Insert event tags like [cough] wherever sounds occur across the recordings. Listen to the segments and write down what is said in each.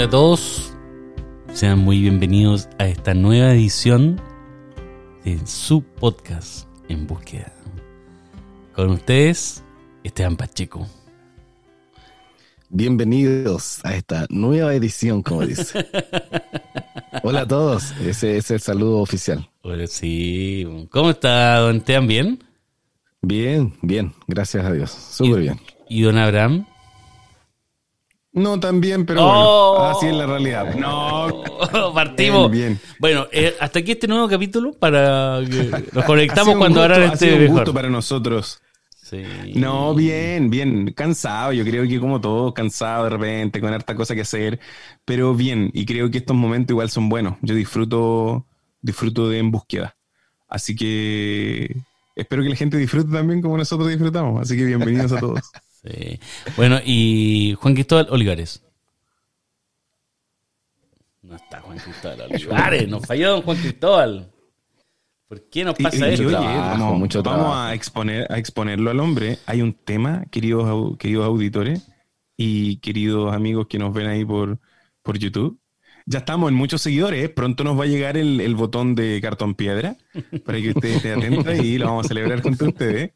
Hola a todos, sean muy bienvenidos a esta nueva edición de su podcast En Búsqueda. Con ustedes, Esteban Pacheco. Bienvenidos a esta nueva edición, como dice. [laughs] Hola a todos, ese es el saludo oficial. Hola, sí. ¿Cómo está, don Esteban? ¿Bien? Bien, bien, gracias a Dios. Súper bien. ¿Y don Abraham? No tan bien, pero Oh. bueno, así es la realidad. No, [laughs] Partimos. Bien, bien. Bueno, eh, hasta aquí este nuevo capítulo para que [laughs] nos conectamos Ha cuando gusto, ahora ha esté sido un mejor. gusto para nosotros. Sí. No, bien, bien, cansado, yo creo que como todos, cansado de repente, con harta cosa que hacer, pero bien, y creo que estos momentos igual son buenos. Yo disfruto, disfruto de en búsqueda. Así que espero que la gente disfrute también como nosotros disfrutamos. Así que bienvenidos a todos. [laughs] Sí. Bueno, y Juan Cristóbal Olivares. No está Juan Cristóbal [laughs] Olivares, nos falló don Juan Cristóbal. ¿Por qué nos pasa y- esto? oye, trabajo, vamos, mucho vamos trabajo. a exponer, a exponerlo al hombre. Hay un tema, queridos, queridos auditores y queridos amigos que nos ven ahí por, por YouTube. Ya estamos en muchos seguidores, ¿eh? pronto nos va a llegar el, el botón de cartón piedra para que ustedes estén atentos y lo vamos a celebrar junto a ustedes.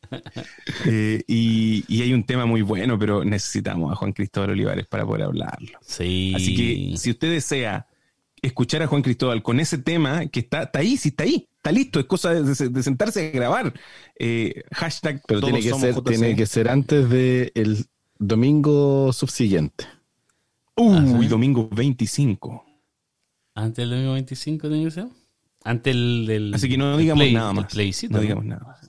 Eh, y, y hay un tema muy bueno, pero necesitamos a Juan Cristóbal Olivares para poder hablarlo. Sí. Así que si usted desea escuchar a Juan Cristóbal con ese tema que está, está ahí, sí está ahí, está listo, es cosa de, de sentarse a grabar. Eh, hashtag Pero todos tiene que, somos ser, JC. tiene que ser antes del el domingo subsiguiente. Uy, domingo 25. Antes del domingo 25 tiene que ser. Antes del, del- Así que no digamos play- nada más. plebiscito, no digamos nada más.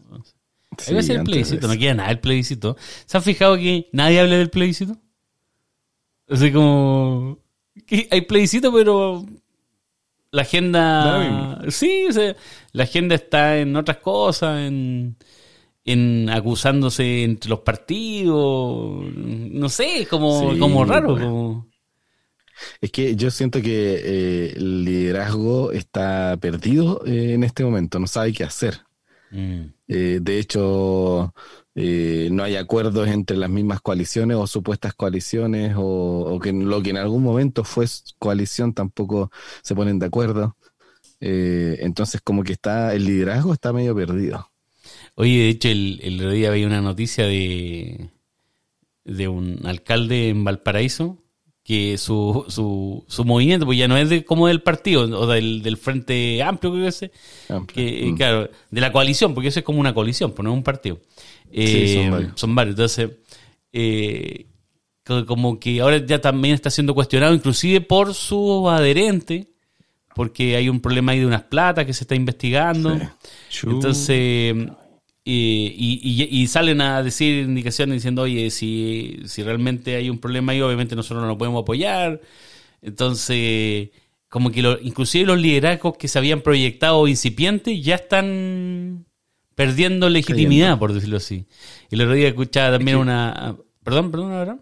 Sí, Ahí va a ser el plebiscito, no queda nada el plebiscito. ¿Se han fijado que nadie habla del plebiscito? Así como... que hay plebiscito, pero la Da agenda... Sí, o sea, la agenda está en otras cosas, en, en acusándose entre los partidos. No sé, es como, Sí, como raro. Como... Es que yo siento que eh, el liderazgo está perdido eh, en este momento, no sabe qué hacer. Mm. Eh, de hecho, no hay acuerdos entre las mismas coaliciones o supuestas coaliciones o, o que lo que en algún momento fue coalición tampoco se ponen de acuerdo. Entonces como que está el liderazgo está medio perdido. Oye, de hecho, el, el otro día veía una noticia de, de un alcalde en Valparaíso que su, su, su movimiento, pues ya no es de, como del partido o del, del Frente Amplio, creo que es, Amplio. que, Mm. claro, de la coalición, porque eso es como una coalición, pues no es un partido. Sí, son Eh, varios. Son varios. Entonces, eh, co- como que ahora ya también está siendo cuestionado, inclusive por su adherente, porque hay un problema ahí de unas platas que se está investigando. Chu. Entonces, y, y- y- salen a decir indicaciones diciendo, oye, si, si realmente hay un problema ahí, obviamente nosotros no lo podemos apoyar. Entonces, como que lo- inclusive los liderazgos que se habían proyectado incipientes ya están perdiendo legitimidad, Cayendo. por decirlo así. Y el otro día escuchaba también que- una... Perdón, perdón, ¿verdad?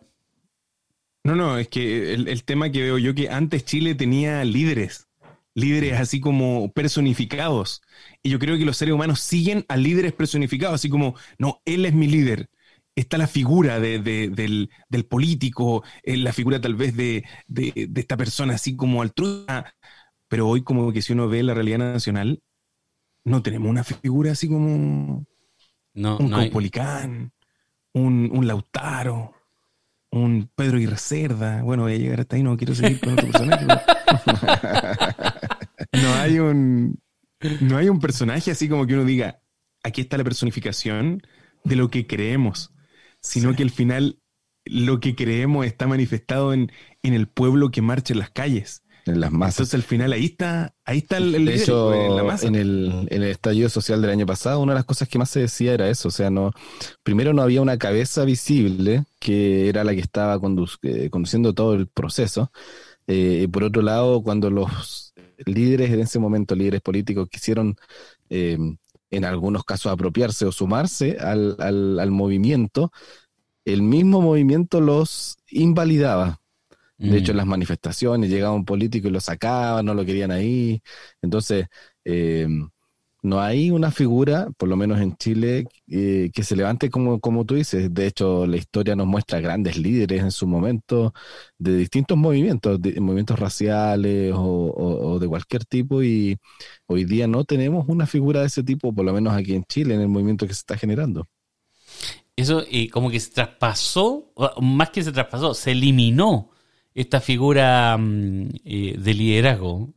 No, no, es que el, el tema que veo yo que antes Chile tenía líderes, líderes así como personificados. Y yo creo que los seres humanos siguen a líderes personificados, así como, no, él es mi líder. Está la figura de- de- del, del político, eh, la figura tal vez de, de- esta persona así como altruista. Pero hoy como que si uno ve la realidad nacional, no tenemos una figura así como No, un no un, un Lautaro, un Pedro y Cerda. Bueno, voy a llegar hasta ahí, no quiero seguir con otro personaje. [laughs] no hay un no hay un personaje así como que uno diga, aquí está la personificación de lo que creemos, sino que al final lo que creemos está manifestado en, en el pueblo que marcha en las calles. En las masas. Entonces al final ahí está, ahí está el, el De líder, hecho, en la masa. en el, en el estallido social del año pasado, una de las cosas que más se decía era eso. O sea, no, primero no había una cabeza visible, que era la que estaba condu- eh, conduciendo todo el proceso. Eh, por otro lado, cuando los líderes en ese momento, líderes políticos, quisieron eh, en algunos casos apropiarse o sumarse al, al, al movimiento, el mismo movimiento los invalidaba. De hecho, en Mm. las manifestaciones llegaba un político y lo sacaba, no lo querían ahí. Entonces, eh, no hay una figura, por lo menos en Chile, eh, que se levante como, como tú dices. De hecho, la historia nos muestra grandes líderes en su momento de distintos movimientos, de, movimientos raciales o, de cualquier tipo, y hoy día no tenemos una figura de ese tipo, por lo menos aquí en Chile, en el movimiento que se está generando. Eso como que se traspasó, más que se traspasó, se eliminó esta figura mm, eh, de liderazgo.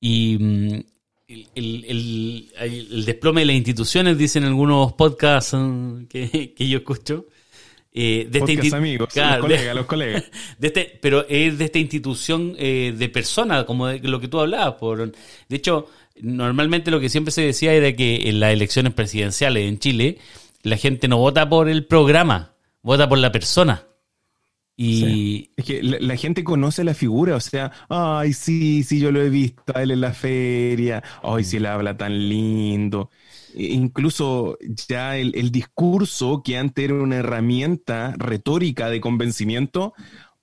Y, mm, el, desplome de las instituciones, dicen algunos podcasts mm, que, [laughs] yo escucho. Eh, de esta amigos, los colegas, los colegas. [laughs] De este, pero es de esta institución eh, de personas, como de lo que tú hablabas. Por, de hecho, normalmente lo que siempre se decía era que en las elecciones presidenciales en Chile, la gente no vota por el programa, vota por la persona. Y es que la, gente conoce la figura, o sea, ay, sí, sí, yo lo he visto a él en la feria, ay, sí, él habla tan lindo. E incluso ya el, discurso, que antes era una herramienta retórica de convencimiento,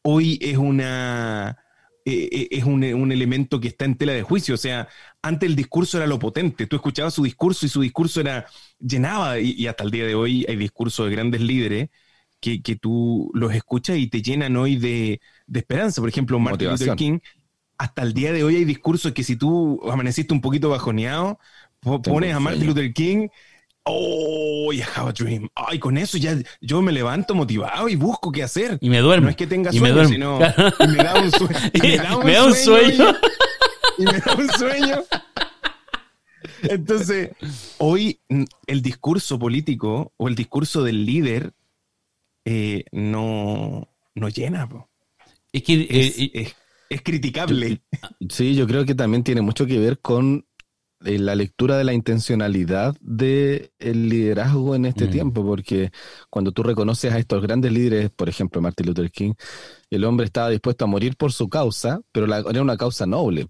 hoy es una. E, e, es un, elemento que está en tela de juicio. O sea, antes el discurso era lo potente. Tú escuchabas su discurso y su discurso era. llenaba. Y, y hasta el día de hoy hay discursos de grandes líderes que, que tú los escuchas y te llenan hoy de, esperanza. Por ejemplo, Martin Luther King, hasta el día de hoy hay discursos que si tú amaneciste un poquito bajoneado, pones a Martin Luther King Oh, I have a dream. Ay, con eso ya yo me levanto motivado y busco qué hacer. Y me duermo. No es que tenga sueño, sino y me da un, sueño. [laughs] me da un, sueño. [laughs] y, me da un sueño. Entonces, hoy el discurso político o el discurso del líder eh, no, no llena. Es que eh, es, criticable. [laughs] Sí, yo creo que también tiene mucho que ver con eh, la lectura de la intencionalidad del el liderazgo en este mm. tiempo, porque cuando tú reconoces a estos grandes líderes, por ejemplo Martin Luther King, el hombre estaba dispuesto a morir por su causa, pero era una causa noble.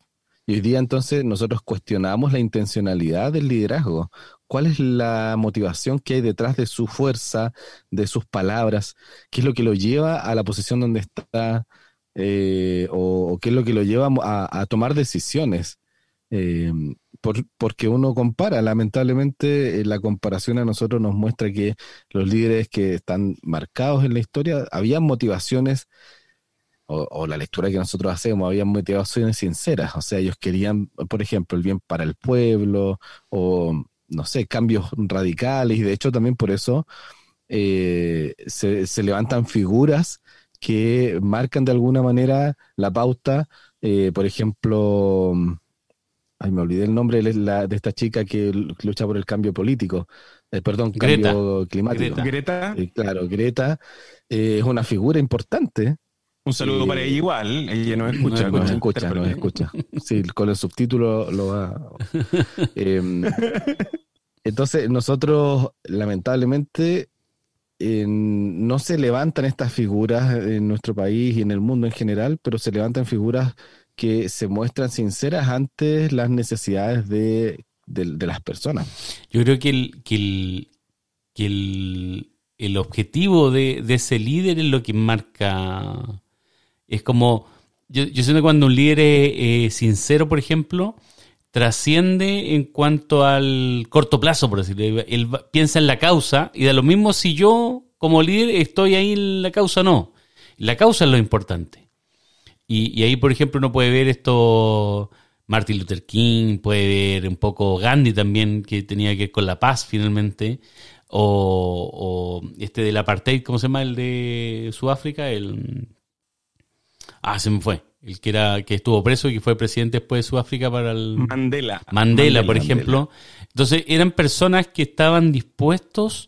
Y hoy día entonces nosotros cuestionamos la intencionalidad del liderazgo cuál es la motivación que hay detrás de su fuerza, de sus palabras, qué es lo que lo lleva a la posición donde está, eh, o, qué es lo que lo lleva a, tomar decisiones. Eh, porque uno compara, lamentablemente eh, la comparación a nosotros nos muestra que los líderes que están marcados en la historia habían motivaciones o, o, la lectura que nosotros hacemos, habían motivaciones sinceras, o sea, ellos querían, por ejemplo, el bien para el pueblo o no sé, cambios radicales y de hecho también por eso eh, se, levantan figuras que marcan de alguna manera la pauta. Eh, por ejemplo, ay, me olvidé el nombre de, esta chica que lucha por el cambio político, eh, perdón, cambio climático. Greta. claro, Greta es una figura importante. Un saludo para ella igual, ella nos escucha. Nos, escucha, nos escucha. Sí, con el subtítulo lo va. [laughs] Em, entonces, nosotros, lamentablemente, no se levantan estas figuras en nuestro país y en el mundo en general, pero se levantan figuras que se muestran sinceras ante las necesidades de, las personas. Yo creo que el, que el, el, objetivo de, ese líder es lo que marca. Es como. Yo, siento cuando un líder es sincero, por ejemplo, trasciende en cuanto al corto plazo, por decirlo. Él piensa en la causa y da lo mismo si yo, como líder, estoy ahí en la causa o no. La causa es lo importante. Y, ahí, por ejemplo, uno puede ver esto, Martin Luther King, puede ver un poco Gandhi también, que tenía que ver con la paz finalmente, o este del apartheid, ¿cómo se llama? El de Sudáfrica, el... Ah, se me fue el que era que estuvo preso y que fue presidente después de Sudáfrica para el Mandela. Mandela, por ejemplo. Entonces eran personas que estaban dispuestos,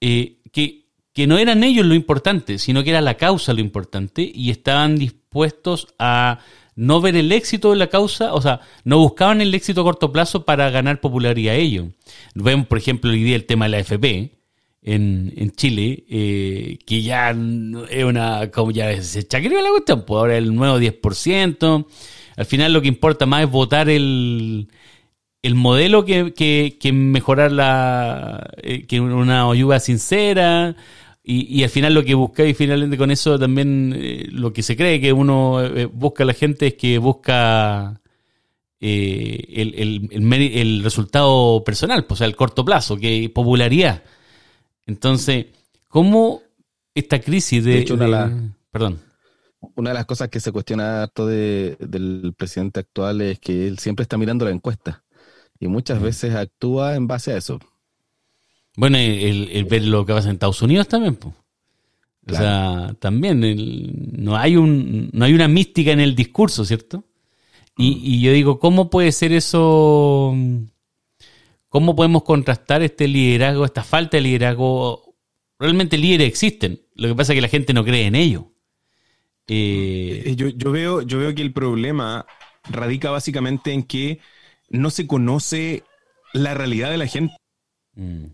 eh, que, que no eran ellos lo importante, sino que era la causa lo importante y estaban dispuestos a no ver el éxito de la causa, o sea, no buscaban el éxito a corto plazo para ganar popularidad a ellos. Vemos, por ejemplo, hoy día el tema de la FP, en, en Chile, eh, que ya es una, como ya se chacreó la cuestión, pues ahora el nuevo 10%. Al final lo que importa más es votar el, el modelo que, que, mejorar la, eh, que una ayuda sincera. Y, y, al final lo que busca, y finalmente con eso también eh, lo que se cree que uno busca a la gente es que busca el, el, el, el, resultado personal, pues, o sea, el corto plazo, que popularidad. Entonces, ¿cómo esta crisis de... perdón. Una de las cosas que se cuestiona harto de, del presidente actual es que él siempre está mirando la encuesta y muchas veces actúa en base a eso. Bueno, el, ver lo que pasa en Estados Unidos también, pues. O sea, también no, hay un, no hay una mística en el discurso, ¿cierto? Y, y, yo digo, ¿cómo puede ser eso? ¿Cómo podemos contrastar este liderazgo, esta falta de liderazgo? Realmente líderes existen. Lo que pasa es que la gente no cree en ello. Eh, eh, yo, yo, veo, yo veo que el problema radica básicamente en que no se conoce la realidad de la gente. Mm.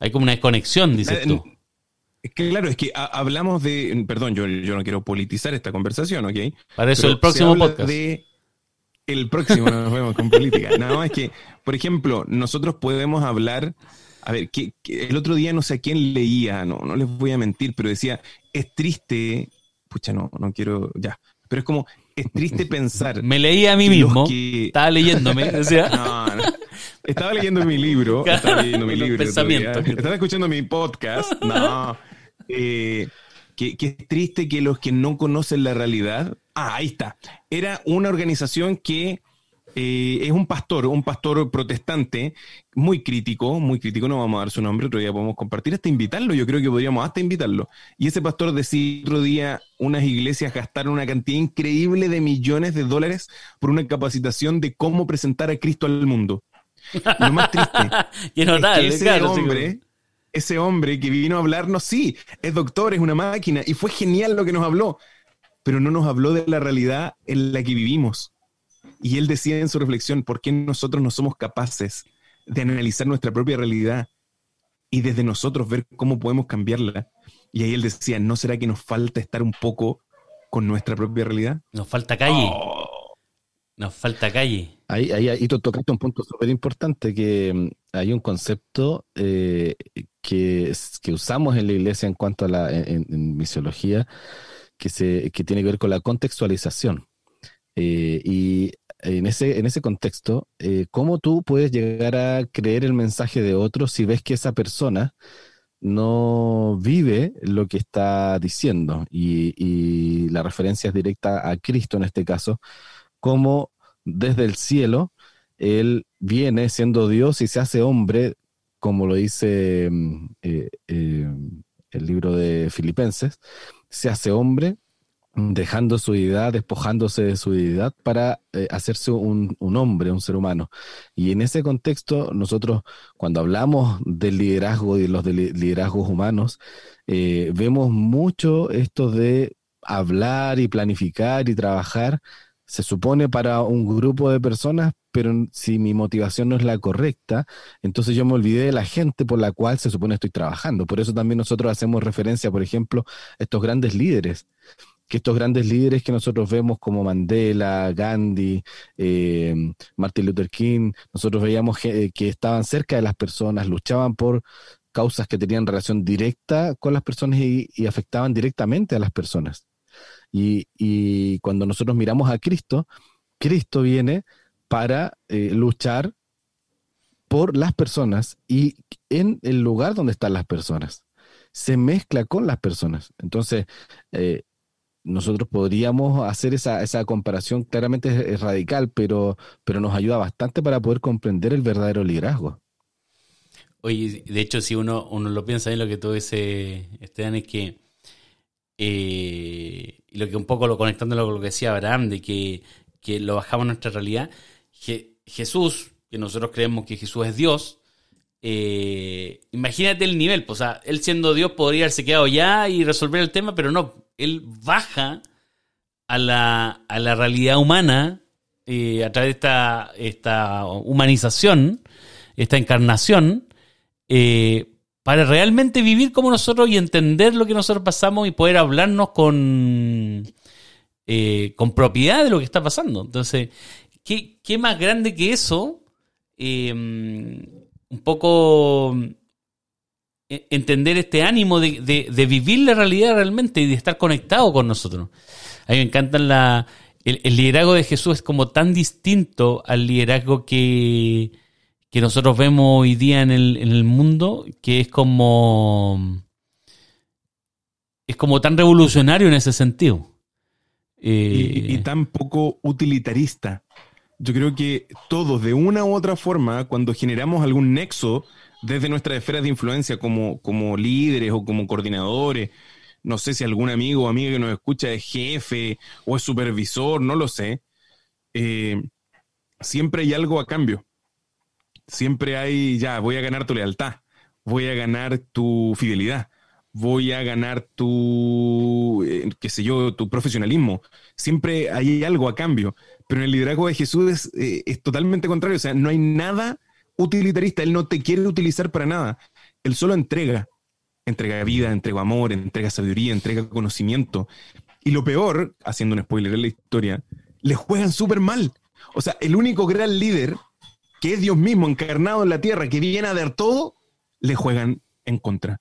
Hay como una desconexión, dices tú. Es que claro, es que hablamos de, perdón, yo, yo no quiero politizar esta conversación, ¿ok? Para eso el próximo podcast. El próximo nos [laughs] vemos con política. No, es que, por ejemplo, nosotros podemos hablar, a ver, que, el otro día no sé a quién leía, no, no les voy a mentir, pero decía, es triste, pucha, no, no quiero, ya, pero es como, es triste [laughs] pensar. Me leí a mí mismo, estaba leyéndome. [laughs] No, no. Estaba leyendo mi libro, estaba leyendo mi libro. Estaba escuchando mi podcast, no. Eh, que, es triste que los que no conocen la realidad. Ah, ahí está. Era una organización que eh, es un pastor, un pastor protestante, muy crítico, muy crítico, no vamos a dar su nombre, otro día podemos compartir, hasta invitarlo, yo creo que podríamos hasta invitarlo. Y ese pastor decía otro día, unas iglesias gastaron una cantidad increíble de millones de dólares por una capacitación de cómo presentar a Cristo al mundo. Lo más triste [laughs] es ese hombre, ese hombre que vino a hablarnos, sí, es doctor, es una máquina, y fue genial lo que nos habló, pero no nos habló de la realidad en la que vivimos. Y él decía en su reflexión, ¿por qué nosotros no somos capaces de analizar nuestra propia realidad y desde nosotros ver cómo podemos cambiarla? Y ahí él decía, ¿no será que nos falta estar un poco con nuestra propia realidad? Nos falta calle. Oh. Nos falta calle. Ahí, ahí, ahí tú tocaste un punto súper importante, que mm, hay un concepto eh, que, que, usamos en la iglesia en cuanto a la en, misiología, que, se, que tiene que ver con la contextualización. Eh, y en ese, en ese contexto, eh, ¿cómo tú puedes llegar a creer el mensaje de otro si ves que esa persona no vive lo que está diciendo? Y, y la referencia es directa a Cristo en este caso, como desde el cielo, Él viene siendo Dios y se hace hombre, como lo dice mm, eh, el libro de Filipenses, se hace hombre dejando su deidad, despojándose de su deidad para eh, hacerse un, hombre, un ser humano. Y en ese contexto, nosotros cuando hablamos del liderazgo y de los liderazgos humanos, vemos mucho esto de hablar y planificar y trabajar se supone para un grupo de personas, pero si mi motivación no es la correcta, entonces yo me olvidé de la gente por la cual se supone estoy trabajando. Por eso también nosotros hacemos referencia, por ejemplo, a estos grandes líderes que estos grandes líderes que nosotros vemos como Mandela, Gandhi, eh, Martin Luther King, nosotros veíamos que, estaban cerca de las personas, luchaban por causas que tenían relación directa con las personas y afectaban directamente a las personas. Y, cuando nosotros miramos a Cristo, Cristo viene para eh, luchar por las personas y en el lugar donde están las personas. Se mezcla con las personas. Entonces, eh, nosotros podríamos hacer esa, esa comparación, claramente es, radical, pero, pero nos ayuda bastante para poder comprender el verdadero liderazgo. Oye, de hecho, si uno, uno lo piensa en lo que tú dices, Esteban, es que eh, y lo que un poco lo conectándolo con lo que decía Abraham, de que, lo bajamos a nuestra realidad, Jesús, que nosotros creemos que Jesús es Dios, eh, imagínate el nivel, pues, o sea, él siendo Dios podría haberse quedado ya y resolver el tema, pero no, él baja a la, a la realidad humana eh, a través de esta, esta humanización, esta encarnación, eh, para realmente vivir como nosotros y entender lo que nosotros pasamos y poder hablarnos con, eh, con propiedad de lo que está pasando. Entonces, ¿qué, qué más grande que eso? Em, un poco e, entender este ánimo de, vivir la realidad realmente y de estar conectado con nosotros. A mí me encantan la, el, liderazgo de Jesús es como tan distinto al liderazgo que, que nosotros vemos hoy día en el, en el mundo, que es como es como tan revolucionario en ese sentido. y, eh, tan poco utilitarista. Yo creo que todos, de una u otra forma, cuando generamos algún nexo desde nuestras esferas de influencia como, como líderes o como coordinadores, no sé si algún amigo o amiga que nos escucha es jefe o es supervisor, no lo sé, eh, siempre hay algo a cambio. Siempre hay, ya, voy a ganar tu lealtad, voy a ganar tu fidelidad, voy a ganar tu, eh, qué sé yo, tu profesionalismo. Siempre hay algo a cambio. Pero en el liderazgo de Jesús es, eh, es, totalmente contrario. O sea, no hay nada utilitarista. Él no te quiere utilizar para nada. Él solo entrega. Entrega vida, entrega amor, entrega sabiduría, entrega conocimiento. Y lo peor, haciendo un spoiler en la historia, le juegan súper mal. O sea, el único gran líder, que es Dios mismo encarnado en la tierra, que viene a dar todo, le juegan en contra.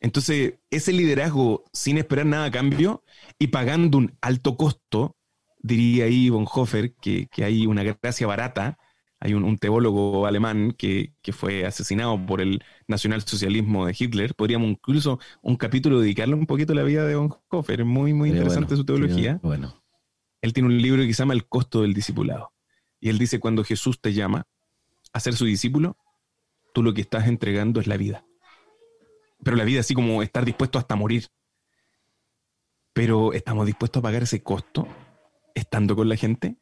Entonces, ese liderazgo sin esperar nada a cambio y pagando un alto costo, diría ahí Bonhoeffer que, que hay una gracia barata. Hay un, teólogo alemán que, fue asesinado por el nacionalsocialismo de Hitler. Podríamos incluso un capítulo dedicarle un poquito a la vida de Bonhoeffer. Es muy, muy interesante su teología. Bueno. Él tiene un libro que se llama El costo del discipulado. Y él dice, cuando Jesús te llama a ser su discípulo, tú lo que estás entregando es la vida pero la vida así como estar dispuesto hasta morir. Pero ¿estamos dispuestos a pagar ese costo estando con la gente?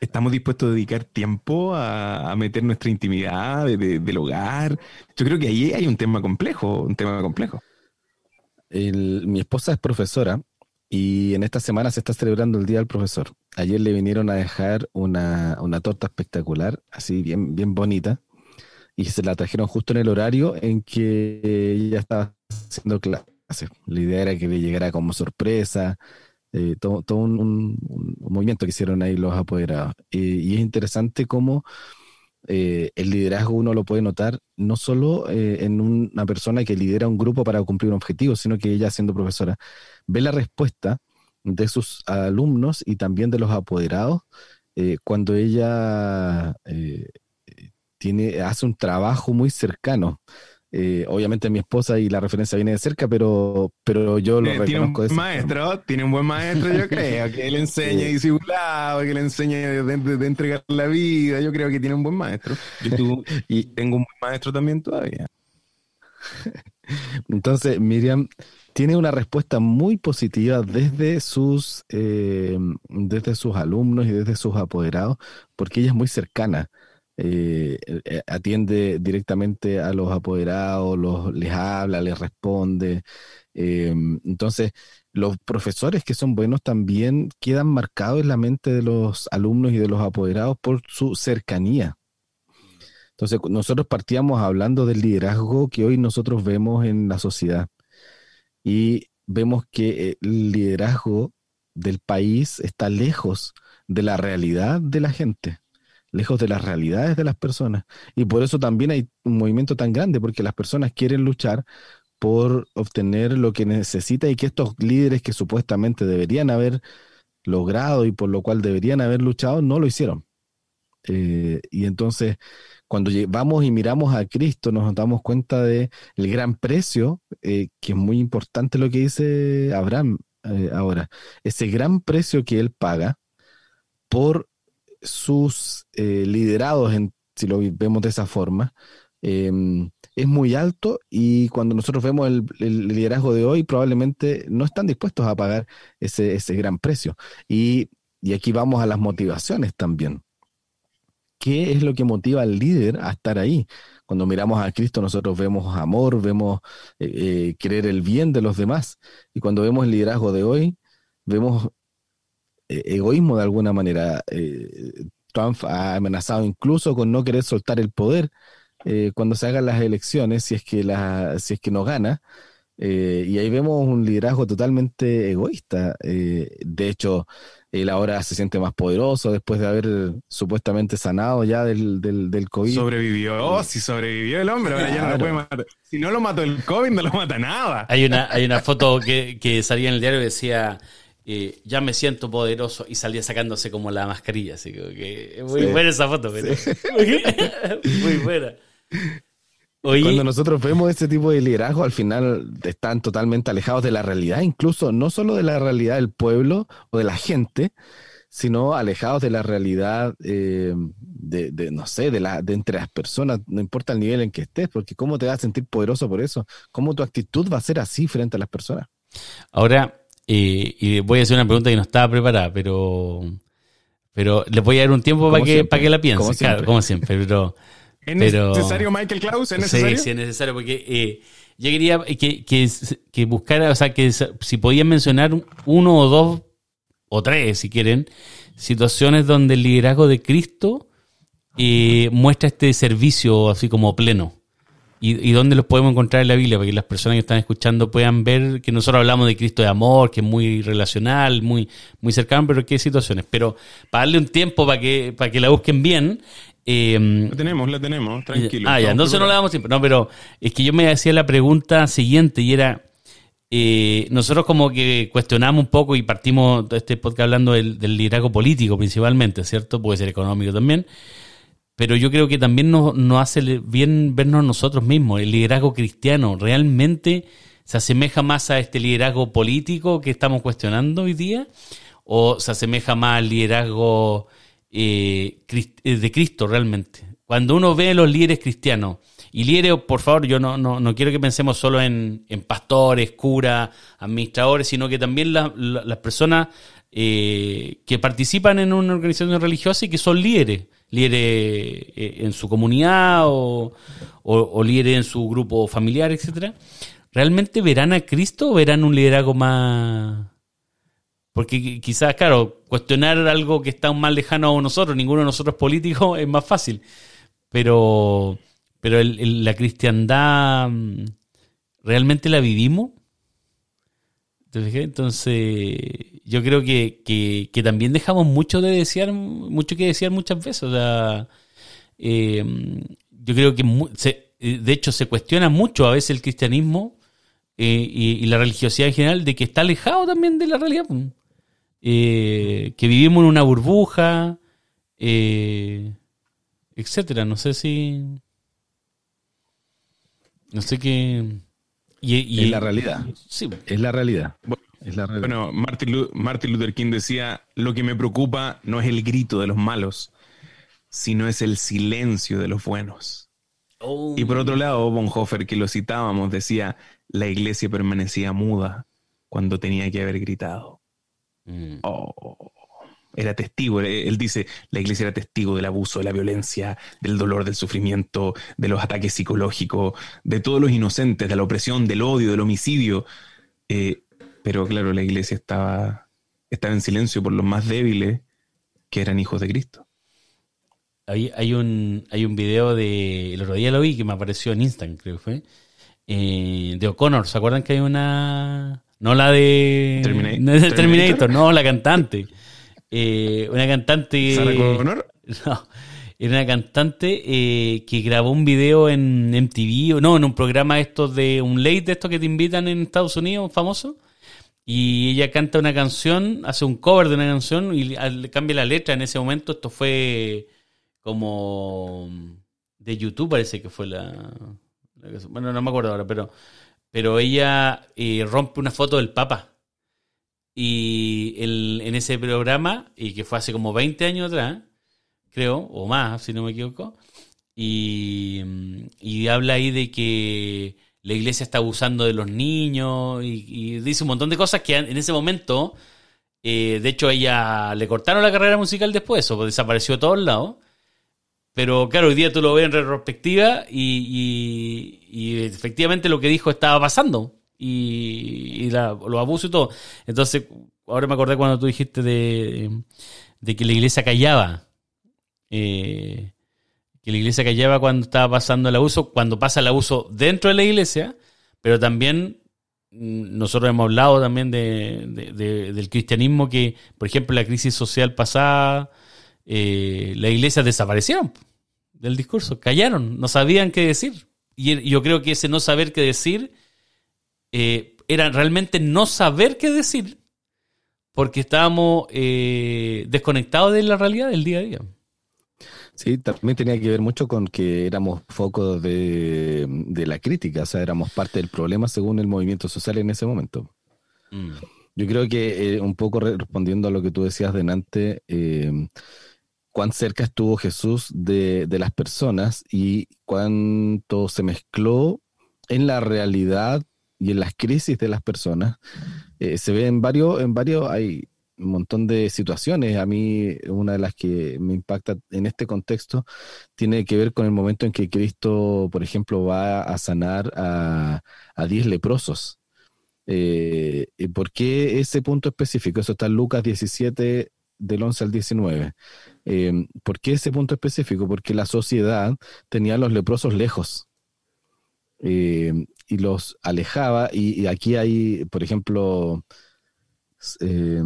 ¿Estamos dispuestos a dedicar tiempo a, meter nuestra intimidad del hogar? Yo creo que ahí hay un tema complejo, un tema complejo. mi esposa es profesora y en esta semana se está celebrando el Día del Profesor. Ayer le vinieron a dejar una, una torta espectacular, así bien, bien bonita y se la trajeron justo en el horario en que ella estaba haciendo clase. La idea era que le llegara como sorpresa, eh, todo, un, movimiento que hicieron ahí los apoderados. y es interesante cómo eh, el liderazgo uno lo puede notar no solo eh, en una persona que lidera un grupo para cumplir un objetivo, sino que ella siendo profesora ve la respuesta de sus alumnos y también de los apoderados cuando ella tiene, hace un trabajo muy cercano. Eh, obviamente mi esposa y la referencia viene de cerca, pero, pero yo lo tiene un maestro, tiene un buen maestro, yo creo, que él enseña discipulado, que le enseña de, entregar la vida, yo creo que tiene un buen maestro. Yo [laughs] y tengo un buen maestro también todavía. [laughs] Entonces, Miriam tiene una respuesta muy positiva desde sus, eh, desde sus alumnos y desde sus apoderados, porque ella es muy cercana. Eh, eh, atiende directamente a los apoderados, los, les habla, les responde. Eh, entonces, los profesores que son buenos también quedan marcados en la mente de los alumnos y de los apoderados por su cercanía. Entonces, nosotros partíamos hablando del liderazgo que hoy nosotros vemos en la sociedad y vemos que el liderazgo del país está lejos de la realidad de la gente lejos de las realidades de las personas. Y por eso también hay un movimiento tan grande, porque las personas quieren luchar por obtener lo que necesita y que estos líderes que supuestamente deberían haber logrado y por lo cual deberían haber luchado, no lo hicieron. Eh, y entonces, cuando vamos y miramos a Cristo, nos damos cuenta de el gran precio, eh, que es muy importante lo que dice Abraham eh, ahora, ese gran precio que él paga por sus eh, liderados, en, si lo vemos de esa forma, em, es muy alto y cuando nosotros vemos el, liderazgo de hoy, probablemente no están dispuestos a pagar ese, ese gran precio. Y, y, aquí vamos a las motivaciones también. ¿Qué es lo que motiva al líder a estar ahí? Cuando miramos a Cristo, nosotros vemos amor, vemos eh, eh, querer el bien de los demás. Y cuando vemos el liderazgo de hoy, vemos eh, egoísmo de alguna manera. Trump ha amenazado incluso con no querer soltar el poder cuando se hagan las elecciones, si es que, la, si es que no gana. y ahí vemos un liderazgo totalmente egoísta. de hecho, él ahora se siente más poderoso después de haber supuestamente sanado ya del, del, del COVID. Sobrevivió, si sobrevivió el hombre, ahora ya no lo puede matar. Si no lo mató el COVID, no lo mata nada. Hay una, hay una foto que, que salía en el diario que decía eh, ya me siento poderoso y salía sacándose como la mascarilla. Así que muy buena esa foto, pero, [laughs] muy buena. Cuando nosotros vemos este tipo de liderazgo, al final están totalmente alejados de la realidad, incluso no solo de la realidad del pueblo o de la gente, sino alejados de la realidad eh, de, no sé, de, la, de entre las personas, no importa el nivel en que estés, porque cómo te vas a sentir poderoso por eso, cómo tu actitud va a ser así frente a las personas. Ahora, eh, y voy a hacer una pregunta que no estaba preparada, pero, pero les voy a dar un tiempo para que, para que la piensen, como claro, como siempre, pero... ¿Es necesario, Michael Klaus? ¿Es necesario? Sí, sí, es necesario porque eh, yo quería que, que, que, buscara, o sea, que si podían mencionar uno o dos, o tres, si quieren, situaciones donde el liderazgo de Cristo eh, muestra este servicio así como pleno. Y, y, dónde los podemos encontrar en la Biblia, para que las personas que están escuchando puedan ver que nosotros hablamos de Cristo de amor, que es muy relacional, muy, muy cercano, pero qué situaciones. Pero para darle un tiempo para que, para que la busquen bien, eh, la tenemos, la tenemos, tranquilo. Ah, ya, entonces no le damos tiempo. No, pero es que yo me hacía la pregunta siguiente y era, eh, nosotros como que cuestionamos un poco y partimos este podcast hablando del, liderazgo político principalmente, ¿cierto? Puede ser económico también. Pero yo creo que también nos, nos hace bien vernos nosotros mismos. El liderazgo cristiano realmente se asemeja más a este liderazgo político que estamos cuestionando hoy día o se asemeja más al liderazgo eh, eh, de Cristo realmente. Cuando uno ve a los líderes cristianos, y líderes, por favor, yo no, no, no quiero que pensemos solo en, pastores, curas, administradores, sino que también las personas eh, que participan en una organización religiosa y que son líderes, líderes en su comunidad o, o, líderes en su grupo familiar, etcétera, ¿realmente verán a Cristo o verán un liderazgo más, porque quizás, claro, cuestionar algo que está más lejano a nosotros, ninguno de nosotros políticos, [laughs] es más fácil. Pero, pero la cristiandad, mm, ¿realmente la vivimos? Entonces, yo creo que, también dejamos mucho de desear, mucho que desear muchas veces. O sea, eh, yo creo que, de hecho, se cuestiona mucho a veces el cristianismo eh, y, y, la religiosidad en general de que está alejado también de la realidad. Eh, que vivimos en una burbuja, eh, etcétera. No sé si. No sé qué. Y, es la realidad. Sí. Es la realidad. Bueno, Martin, Luther King decía: Lo que me preocupa no es el grito de los malos, sino es el silencio de los buenos. Oh. Y por otro lado, Bonhoeffer, que lo citábamos, decía: La iglesia permanecía muda cuando tenía que haber gritado. Mm. Oh, era testigo, él dice, la iglesia era testigo del abuso, de la violencia, del dolor, del sufrimiento, de los ataques psicológicos, de todos los inocentes, de la opresión, del odio, del homicidio. Eh, pero claro, la iglesia estaba, estaba en silencio por los más débiles que eran hijos de Cristo. Hay, hay, un, hay un video de, el otro día lo vi que me apareció en Instagram, creo que fue, eh, de O'Connor. ¿Se acuerdan que hay una, no la de Terminator, no, la cantante. Eh, una cantante. ¿Sarah Connor? [laughs] No, era una cantante eh, que grabó un video en MTV, o no, en un programa estos de un late de estos que te invitan en Estados Unidos, famoso. Y ella canta una canción, hace un cover de una canción y le cambia la letra. En ese momento, esto fue como de YouTube, parece que fue la bueno, no me acuerdo ahora, pero pero ella eh, rompe una foto del Papa. Y en ese programa, y que fue hace como 20 años atrás, creo, o más, si no me equivoco, y, habla ahí de que la iglesia está abusando de los niños y, dice un montón de cosas que en ese momento, eh, de hecho, ella le cortaron la carrera musical después, o desapareció de todos lados. Pero claro, hoy día tú lo ves en retrospectiva y, efectivamente lo que dijo estaba pasando. Y, los abusos y todo. Entonces, ahora me acordé cuando tú dijiste de, que la iglesia callaba. Eh, que la iglesia callaba cuando estaba pasando el abuso, cuando pasa el abuso dentro de la iglesia, pero también mm, nosotros hemos hablado también de, del cristianismo que, por ejemplo, la crisis social pasada, eh, las iglesias desaparecieron del discurso, callaron, no sabían qué decir. Y yo creo que ese no saber qué decir eh, era realmente no saber qué decir, porque estábamos eh, desconectados de la realidad del día a día. Sí, también tenía que ver mucho con que éramos foco de, la crítica, o sea, éramos parte del problema según el movimiento social en ese momento. Mm. Yo creo que eh, un poco respondiendo a lo que tú decías delante, eh, cuán cerca estuvo Jesús de, de, las personas y cuánto se mezcló en la realidad y en las crisis de las personas. Eh, se ve en varios, en varios, hay un montón de situaciones. A mí, una de las que me impacta en este contexto tiene que ver con el momento en que Cristo, por ejemplo, va a sanar a, a diez leprosos. Eh, ¿Por qué ese punto específico? Eso está en Lucas 17, del 11 al 19. Eh, ¿Por qué ese punto específico? Porque la sociedad tenía a los leprosos lejos. Eh, y los alejaba, y, aquí hay, por ejemplo, eh,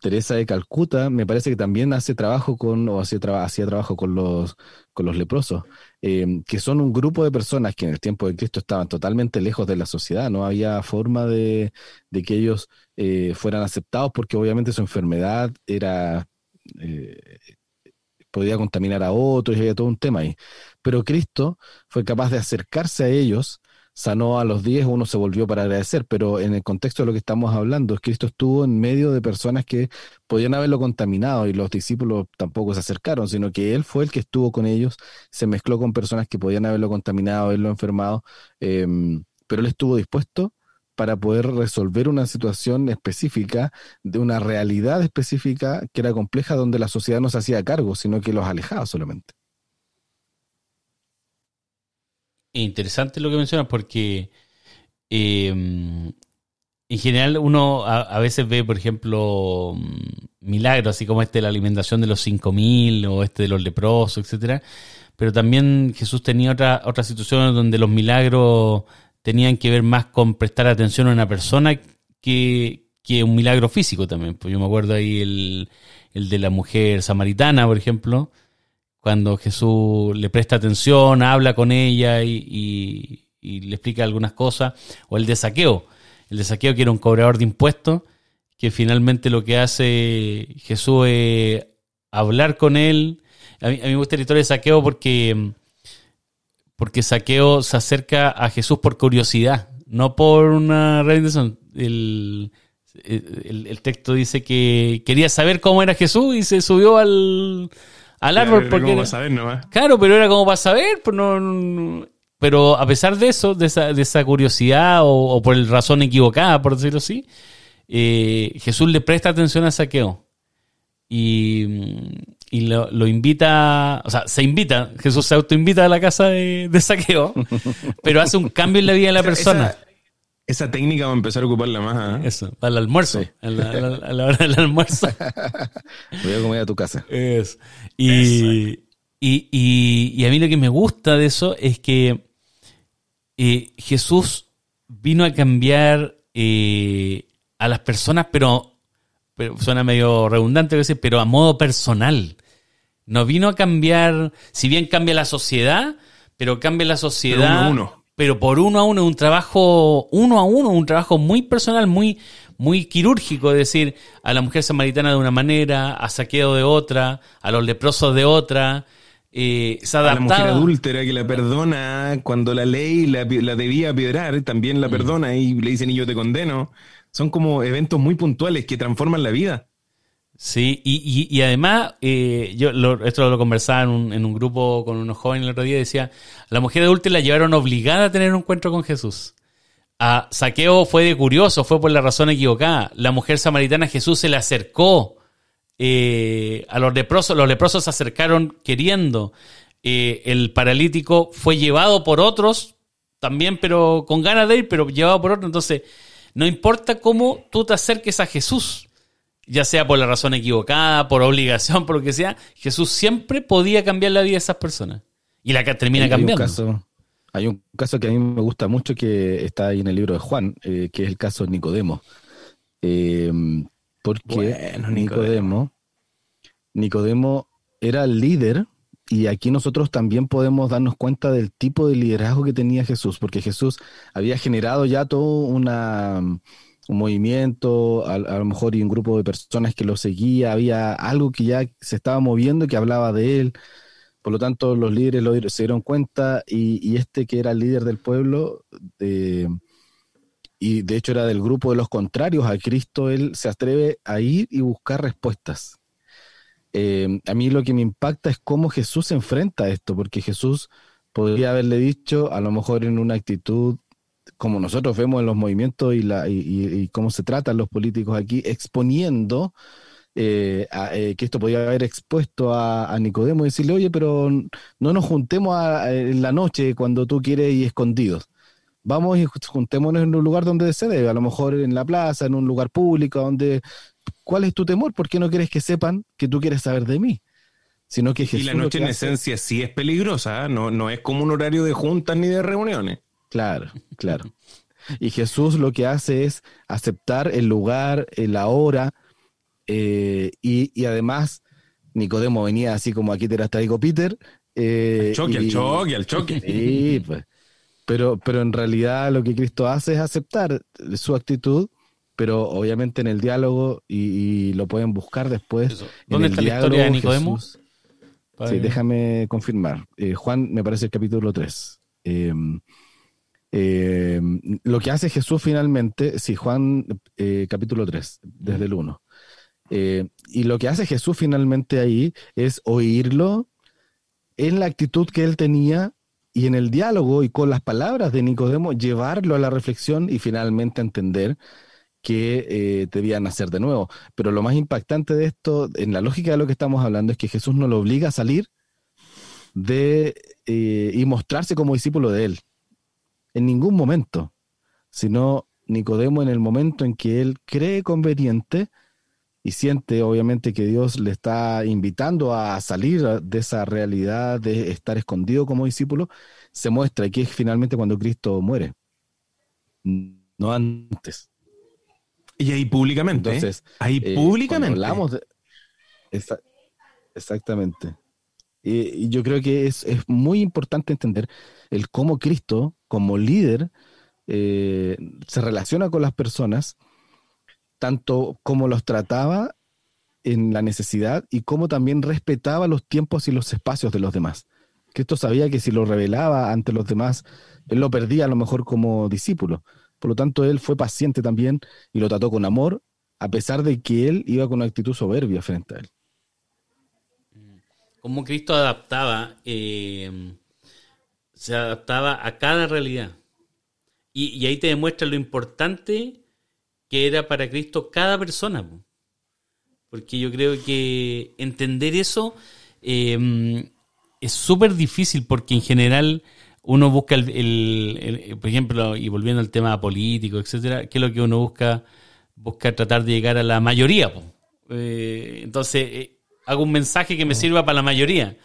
Teresa de Calcuta me parece que también hace trabajo con, o hacía, trabajo con los, con los leprosos, eh, que son un grupo de personas que en el tiempo de Cristo estaban totalmente lejos de la sociedad, no había forma de, que ellos eh, fueran aceptados porque obviamente su enfermedad era, podía contaminar a otros y había todo un tema ahí. Pero Cristo fue capaz de acercarse a ellos sanó a los 10, uno se volvió para agradecer, pero en el contexto de lo que estamos hablando, Cristo estuvo en medio de personas que podían haberlo contaminado y los discípulos tampoco se acercaron, sino que Él fue el que estuvo con ellos, se mezcló con personas que podían haberlo contaminado, haberlo enfermado, em, pero Él estuvo dispuesto para poder resolver una situación específica, de una realidad específica que era compleja, donde la sociedad no se hacía cargo, sino que los alejaba solamente. Interesante lo que mencionas porque em, en general uno a, veces ve, por ejemplo, milagros, así como este de la alimentación de los 5.000 o este de los leprosos, etcétera. Pero también Jesús tenía otra, otras situaciones donde los milagros tenían que ver más con prestar atención a una persona que, que un milagro físico también. Pues yo me acuerdo ahí el, el de la mujer samaritana, por ejemplo, cuando Jesús le presta atención, habla con ella y, le explica algunas cosas, o el de saqueo, el de saqueo que era un cobrador de impuestos, que finalmente lo que hace Jesús es hablar con él. A mí, me gusta la historia de saqueo porque, porque saqueo se acerca a Jesús por curiosidad, no por una rendición. El, el texto dice que quería saber cómo era Jesús y se subió al, al árbol porque era, saber claro pero era como para saber pues no, pero a pesar de eso de esa, de esa curiosidad o, por el razón equivocada por decirlo así eh, Jesús le presta atención a saqueo. Y, y lo, lo, invita o sea se invita Jesús se autoinvita a la casa de, de saqueo [laughs] pero hace un cambio en la vida de la persona. esa técnica va a empezar a ocuparla más. ¿ah? Eso, para el almuerzo. A, la, hora del almuerzo. [laughs] Voy a comer a tu casa. Eso. Y, y, a mí lo que me gusta de eso es que eh, Jesús vino a cambiar eh, a las personas, pero, pero suena medio redundante decir, pero a modo personal. No vino a cambiar, si bien cambia la sociedad, pero cambia la sociedad. uno a uno pero por uno a uno, un trabajo uno a uno, un trabajo muy personal, muy, muy quirúrgico, es decir, a la mujer samaritana de una manera, a saqueo de otra, a los leprosos de otra. Eh, a la mujer adúltera que la perdona cuando la ley la, debía piedrar, también la mm. perdona y le dicen y yo te condeno. Son como eventos muy puntuales que transforman la vida. Sí, y, y, además, eh, yo esto lo conversaba en un, en un, grupo con unos jóvenes el otro día, decía, la mujer adulta la llevaron obligada a tener un encuentro con Jesús. A Saqueo fue de curioso, fue por la razón equivocada. La mujer samaritana Jesús se le acercó. Eh, a los leprosos, los leprosos se acercaron queriendo. Eh, el paralítico fue llevado por otros, también, pero con ganas de ir, pero llevado por otros. Entonces, no importa cómo tú te acerques a Jesús, ya sea por la razón equivocada, por obligación, [laughs] por lo que sea, Jesús siempre podía cambiar la vida de esas personas. Y la que termina cambiando. hay un caso que a mí me gusta mucho que está ahí en el libro de Juan, eh, que es el caso de Nicodemo. Eh, porque Nicodemo, Nicodemo era el líder y aquí nosotros también podemos darnos cuenta del tipo de liderazgo que tenía Jesús, porque Jesús había generado ya toda una un movimiento, a, lo mejor y un grupo de personas que lo seguía, había algo que ya se estaba moviendo que hablaba de él. Por lo tanto, los líderes se dieron cuenta y, este que era el líder del pueblo, y de hecho era del grupo de los contrarios a Cristo, él se atreve a ir y buscar respuestas. Eh, a mí lo que me impacta es cómo Jesús se enfrenta a esto, porque Jesús podría haberle dicho, a lo mejor en una actitud como nosotros vemos en los movimientos y, la, y, cómo se tratan los políticos aquí, exponiendo eh, eh, que esto podía haber expuesto a, Nicodemo y decirle, oye, pero no nos juntemos en la noche cuando tú quieres ir escondidos. Vamos y juntémonos en un lugar donde se debe, a lo mejor en la plaza, en un lugar público, donde... ¿Cuál es tu temor? ¿Por qué no quieres que sepan que tú quieres saber de mí? Sino que y la noche en esencia sí es peligrosa, ¿eh? no, no es como un horario de juntas ni de reuniones. Claro, claro. Y Jesús lo que hace es aceptar el lugar, la hora, eh, y, además Nicodemo venía así como aquí te las traigo Peter. Eh, al choque, al choque, al choque. [laughs] Sí, pues. Pero, pero en realidad lo que Cristo hace es aceptar su actitud, pero obviamente en el diálogo, y, lo pueden buscar después. ¿Dónde está la historia de Nicodemo? sí, déjame confirmar. Eh, Juan, me parece el capítulo 3. Eh, lo que hace Jesús finalmente, si Juan eh, capítulo 3, desde el 1. Eh, y lo que hace Jesús finalmente ahí es oírlo en la actitud que él tenía y en el diálogo y con las palabras de Nicodemo, llevarlo a la reflexión y finalmente entender que debía nacer de nuevo. Pero lo más impactante de esto, en la lógica de lo que estamos hablando, es que Jesús no lo obliga a salir de, y mostrarse como discípulo de él en ningún momento, sino Nicodemo en el momento en que él cree conveniente y siente obviamente que Dios le está invitando a salir de esa realidad de estar escondido como discípulo, se muestra y que es finalmente cuando Cristo muere, no antes. Y ahí públicamente. ¿eh? Entonces, ahí eh, públicamente. Hablamos de, exactamente. Y, yo creo que es, es muy importante entender el cómo Cristo como líder eh, se relaciona con las personas, tanto como los trataba en la necesidad y como también respetaba los tiempos y los espacios de los demás. Cristo sabía que si lo revelaba ante los demás, él lo perdía a lo mejor como discípulo. Por lo tanto, él fue paciente también y lo trató con amor, a pesar de que él iba con una actitud soberbia frente a él. Como Cristo adaptaba eh, se adaptaba a cada realidad. Y, ahí te demuestra lo importante que era para Cristo cada persona. Porque yo creo que entender eso em, es súper difícil porque en general uno busca el, por ejemplo, y volviendo al tema político, etcétera, ¿qué es lo que uno busca? Busca tratar de llegar a la mayoría. Eh, entonces, hago un mensaje que me sirva para la mayoría.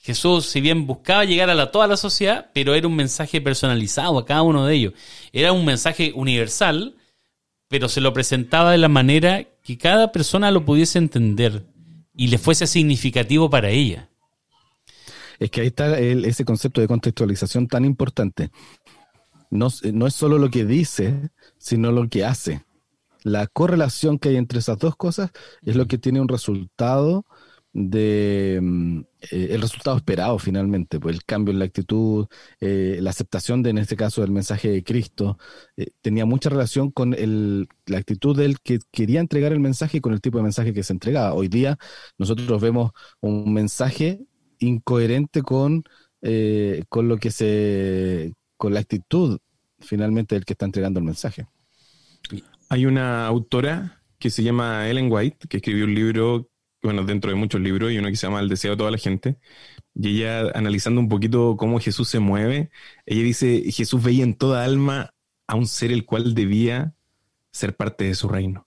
Jesús, si bien buscaba llegar a la, toda la sociedad, pero era un mensaje personalizado a cada uno de ellos. Era un mensaje universal, pero se lo presentaba de la manera que cada persona lo pudiese entender y le fuese significativo para ella. Es que ahí está ese concepto de contextualización tan importante. No, no es solo lo que dice, sino lo que hace. La correlación que hay entre esas dos cosas es lo que tiene un resultado de mm, eh, el resultado esperado finalmente, pues el cambio en la actitud, eh, la aceptación de, en este caso, del mensaje de Cristo, eh, tenía mucha relación con el, la actitud del que quería entregar el mensaje y con el tipo de mensaje que se entregaba. Hoy día nosotros vemos un mensaje incoherente con, con lo que se, con la actitud finalmente del que está entregando el mensaje. Hay una autora que se llama Ellen White, que escribió un libro bueno, dentro de muchos libros, y uno que se llama El deseo de toda la gente, y ella analizando un poquito cómo Jesús se mueve, ella dice, Jesús veía en toda alma a un ser el cual debía ser parte de su reino.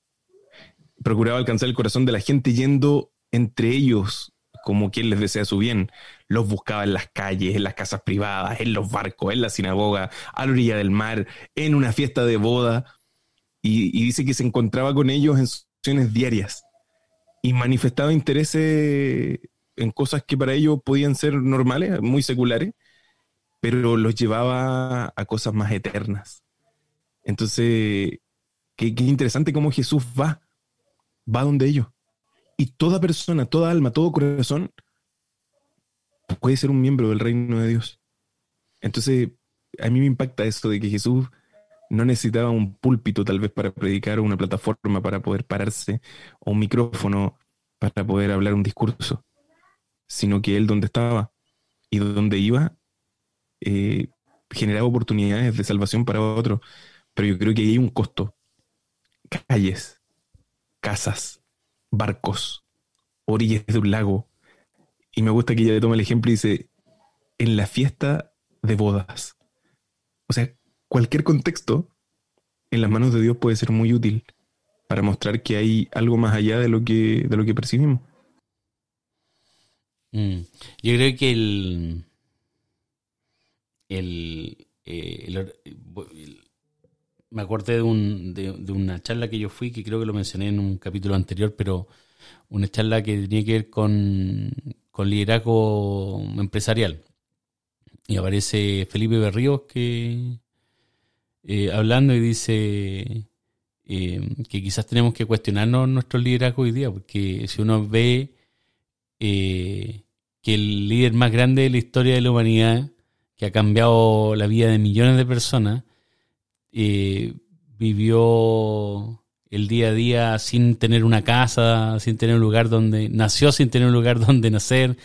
Procuraba alcanzar el corazón de la gente yendo entre ellos como quien les desea su bien. Los buscaba en las calles, en las casas privadas, en los barcos, en la sinagoga, a la orilla del mar, en una fiesta de boda. Y, dice que se encontraba con ellos en sus diarias y manifestaba interés en cosas que para ellos podían ser normales, muy seculares, pero los llevaba a cosas más eternas. Entonces, qué, interesante cómo Jesús va, va donde ellos. Y toda persona, toda alma, todo corazón puede ser un miembro del reino de Dios. Entonces, a mí me impacta eso de que Jesús no necesitaba un púlpito tal vez para predicar una plataforma para poder pararse o un micrófono para poder hablar un discurso, sino que él donde estaba y donde iba eh, generaba oportunidades de salvación para otros. Pero yo creo que hay un costo. Calles, casas, barcos, orillas de un lago. Y me gusta que ella toma el ejemplo y dice, en la fiesta de bodas. O sea, cualquier contexto en las manos de Dios puede ser muy útil para mostrar que hay algo más allá de lo que, de lo que percibimos. Mm. Yo creo que el, el, eh, me acordé de, un, de, una charla que yo fui, que creo que lo mencioné en un capítulo anterior, pero una charla que tenía que ver con, con liderazgo empresarial. Y aparece Felipe Berríos que eh, hablando y dice eh, que quizás tenemos que cuestionarnos nuestro liderazgo hoy día, porque si uno ve que el líder más grande de la historia de la humanidad que ha cambiado la vida de millones de personas, eh, vivió el día a día sin tener una casa, sin tener un lugar donde, nació sin tener un lugar donde nacer,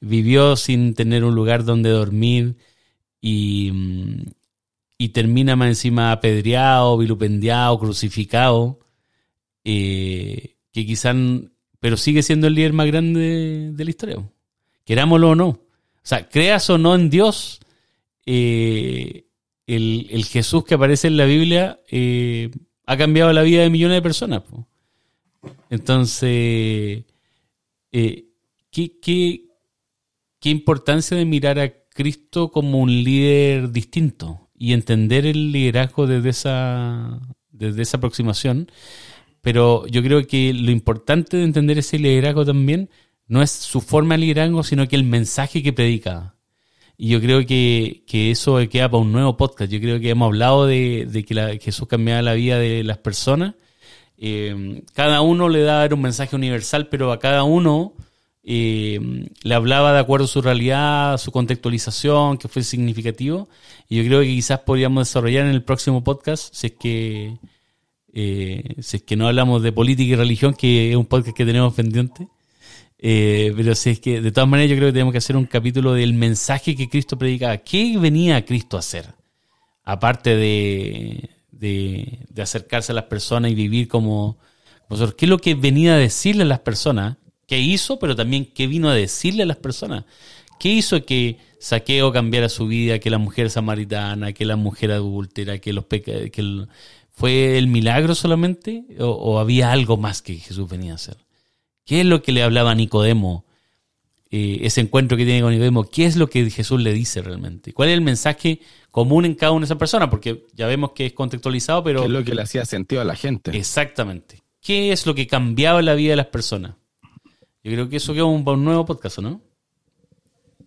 vivió sin tener un lugar donde dormir y, y termina más encima apedreado, vilupendiado, crucificado, eh, que quizás, pero sigue siendo el líder más grande de la historia, querámoslo o no. O sea, creas o no en Dios, eh, el, Jesús que aparece en la Biblia eh, ha cambiado la vida de millones de personas. Entonces, eh, ¿qué, qué, importancia de mirar a Cristo como un líder distinto y entender el liderazgo desde esa, desde esa aproximación. Pero yo creo que lo importante de entender ese liderazgo también no es su forma de liderazgo, sino que el mensaje que predica. Y yo creo que, eso queda para un nuevo podcast. Yo creo que hemos hablado de, que Jesús cambiaba la vida de las personas. Eh, cada uno le daba un mensaje universal, pero a cada uno eh, le hablaba de acuerdo a su realidad, su contextualización, que fue significativo. Y yo creo que quizás podríamos desarrollar en el próximo podcast, si es que, eh, si es que no hablamos de política y religión, que es un podcast que tenemos pendiente. Eh, pero si es que, de todas maneras, yo creo que tenemos que hacer un capítulo del mensaje que Cristo predicaba. ¿Qué venía Cristo a hacer? Aparte de, de, acercarse a las personas y vivir como ¿Qué es lo que venía a decirle a las personas? ¿Qué hizo? Pero también qué vino a decirle a las personas. ¿Qué hizo que Saqueo cambiara su vida, que la mujer samaritana, que la mujer adúltera, que los pecados, que ¿Fue el milagro solamente? o había algo más que Jesús venía a hacer? ¿Qué es lo que le hablaba a Nicodemo? Eh, ese encuentro que tiene con Nicodemo, ¿qué es lo que Jesús le dice realmente? ¿Cuál es el mensaje común en cada una de esas personas? Porque ya vemos que es contextualizado, pero... ¿Qué es lo que le hacía sentido a la gente? Exactamente. ¿Qué es lo que cambiaba la vida de las personas? Yo creo que eso queda un, nuevo podcast, ¿no?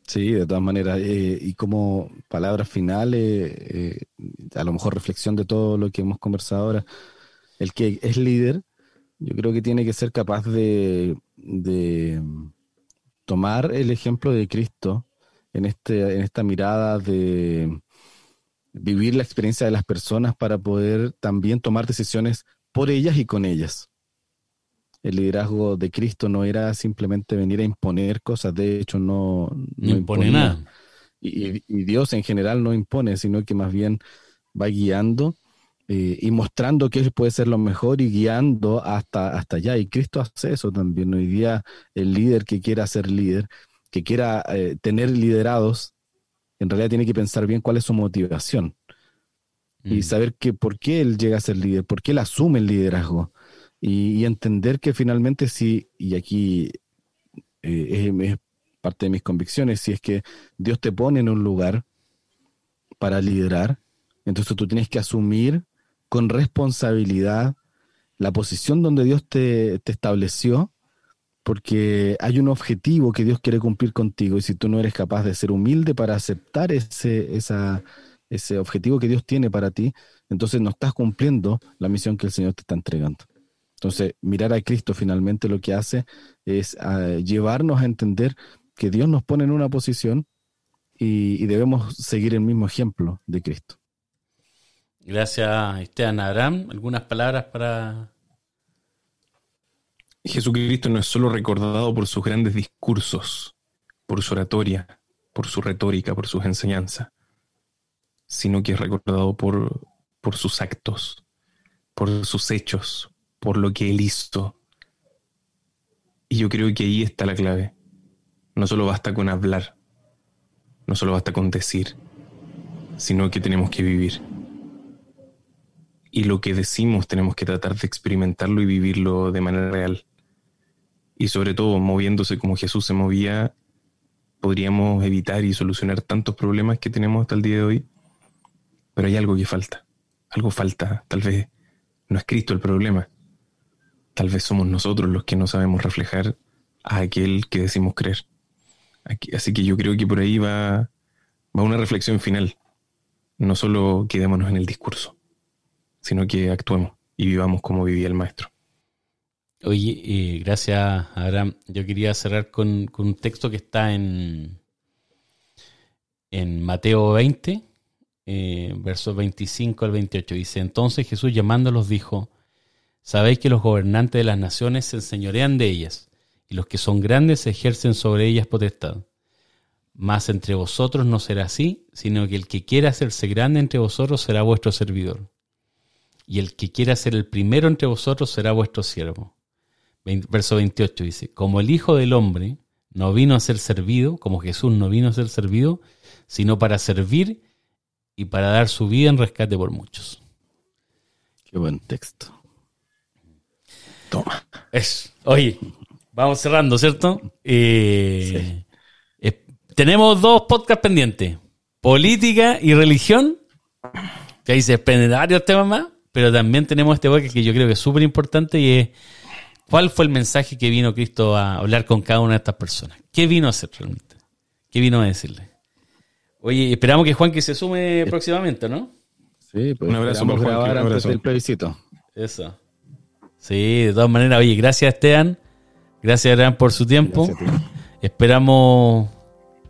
Sí, de todas maneras. Eh, y como palabras finales, eh, a lo mejor reflexión de todo lo que hemos conversado ahora, el que es líder yo creo que tiene que ser capaz de, tomar el ejemplo de Cristo en, este, en esta mirada de vivir la experiencia de las personas para poder también tomar decisiones por ellas y con ellas. El liderazgo de Cristo no era simplemente venir a imponer cosas, de hecho no, no, impone nada. y, Dios en general no impone, sino que más bien va guiando eh, y mostrando qué puede ser lo mejor y guiando hasta, hasta allá. Y Cristo hace eso también. Hoy día el líder que quiera ser líder, que quiera eh, tener liderados, en realidad tiene que pensar bien cuál es su motivación y mm. saber que, por qué él llega a ser líder, por qué él asume el liderazgo y, entender que finalmente sí, y aquí eh, es parte de mis convicciones, si es que Dios te pone en un lugar para liderar, entonces tú tienes que asumir con responsabilidad la posición donde Dios te, estableció, porque hay un objetivo que Dios quiere cumplir contigo y si tú no eres capaz de ser humilde para aceptar ese, esa, ese objetivo que Dios tiene para ti, entonces no estás cumpliendo la misión que el Señor te está entregando. Entonces, mirar a Cristo finalmente lo que hace es ah, llevarnos a entender que Dios nos pone en una posición y, debemos seguir el mismo ejemplo de Cristo. Gracias, Esteban Abraham. ¿Algunas palabras para...? Jesucristo no es solo recordado por sus grandes discursos, por su oratoria, por su retórica, por sus enseñanzas, sino que es recordado por, por sus actos, por sus hechos, por lo que él hizo. Y yo creo que ahí está la clave. No solo basta con hablar, no solo basta con decir, sino que tenemos que vivir. Y lo que decimos tenemos que tratar de experimentarlo y vivirlo de manera real. Y sobre todo, moviéndose como Jesús se movía, podríamos evitar y solucionar tantos problemas que tenemos hasta el día de hoy. Pero hay algo que falta. Algo falta. Tal vez no es Cristo el problema. Tal vez somos nosotros los que no sabemos reflejar a aquel que decimos creer así que yo creo que por ahí va, va una reflexión final. No solo quedémonos en el discurso, sino que actuemos y vivamos como vivía el maestro. Oye, eh, gracias, Abraham. Yo quería cerrar con, un texto que está en, en Mateo 20, eh, versos 25 al 28. Dice, entonces Jesús llamándolos dijo, sabéis que los gobernantes de las naciones se enseñorean de ellas y los que son grandes ejercen sobre ellas potestad. Mas entre vosotros no será así, sino que el que quiera hacerse grande entre vosotros será vuestro servidor. Y el que quiera ser el primero entre vosotros será vuestro siervo. Verso 28 dice, como el Hijo del Hombre no vino a ser servido, como Jesús no vino a ser servido, sino para servir y para dar su vida en rescate por muchos. Qué buen texto. Toma. Es. Oye, Vamos cerrando, ¿cierto? Eh, tenemos dos podcasts pendientes. Política y religión. Que ahí se desprenden varios temas más. Pero también tenemos este podcast que yo creo que es súper importante y es ¿cuál fue el mensaje que vino Cristo a hablar con cada una de estas personas? ¿Qué vino a hacer realmente? ¿Qué vino a decirle? Oye, esperamos que Juan que se sume próximamente, ¿no? Sí, pues un abrazo por grabar antes del plebiscito. Eso. Sí, de todas maneras, oye, gracias Esteban Gracias, Adrián, por su tiempo. Esperamos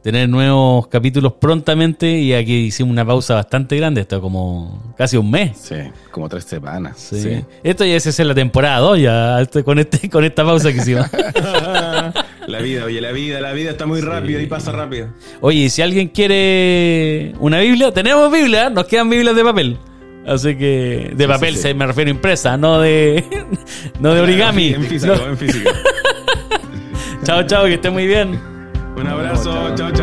tener nuevos capítulos prontamente y aquí hicimos una pausa bastante grande, esto como casi un mes. Sí, como tres semanas. Sí. Esto ya es la temporada 2 ya, con, este, con esta pausa que hicimos. [laughs] la vida, oye, la vida, la vida está muy rápida y pasa rápido. Oye, si alguien quiere una Biblia, tenemos Biblia, nos quedan Biblias de papel. Así que de papel se me refiero a impresa, no de [laughs] no de origami. En físico, en físico. [laughs] chao, chao, que esté muy bien. Un abrazo, chao, chao.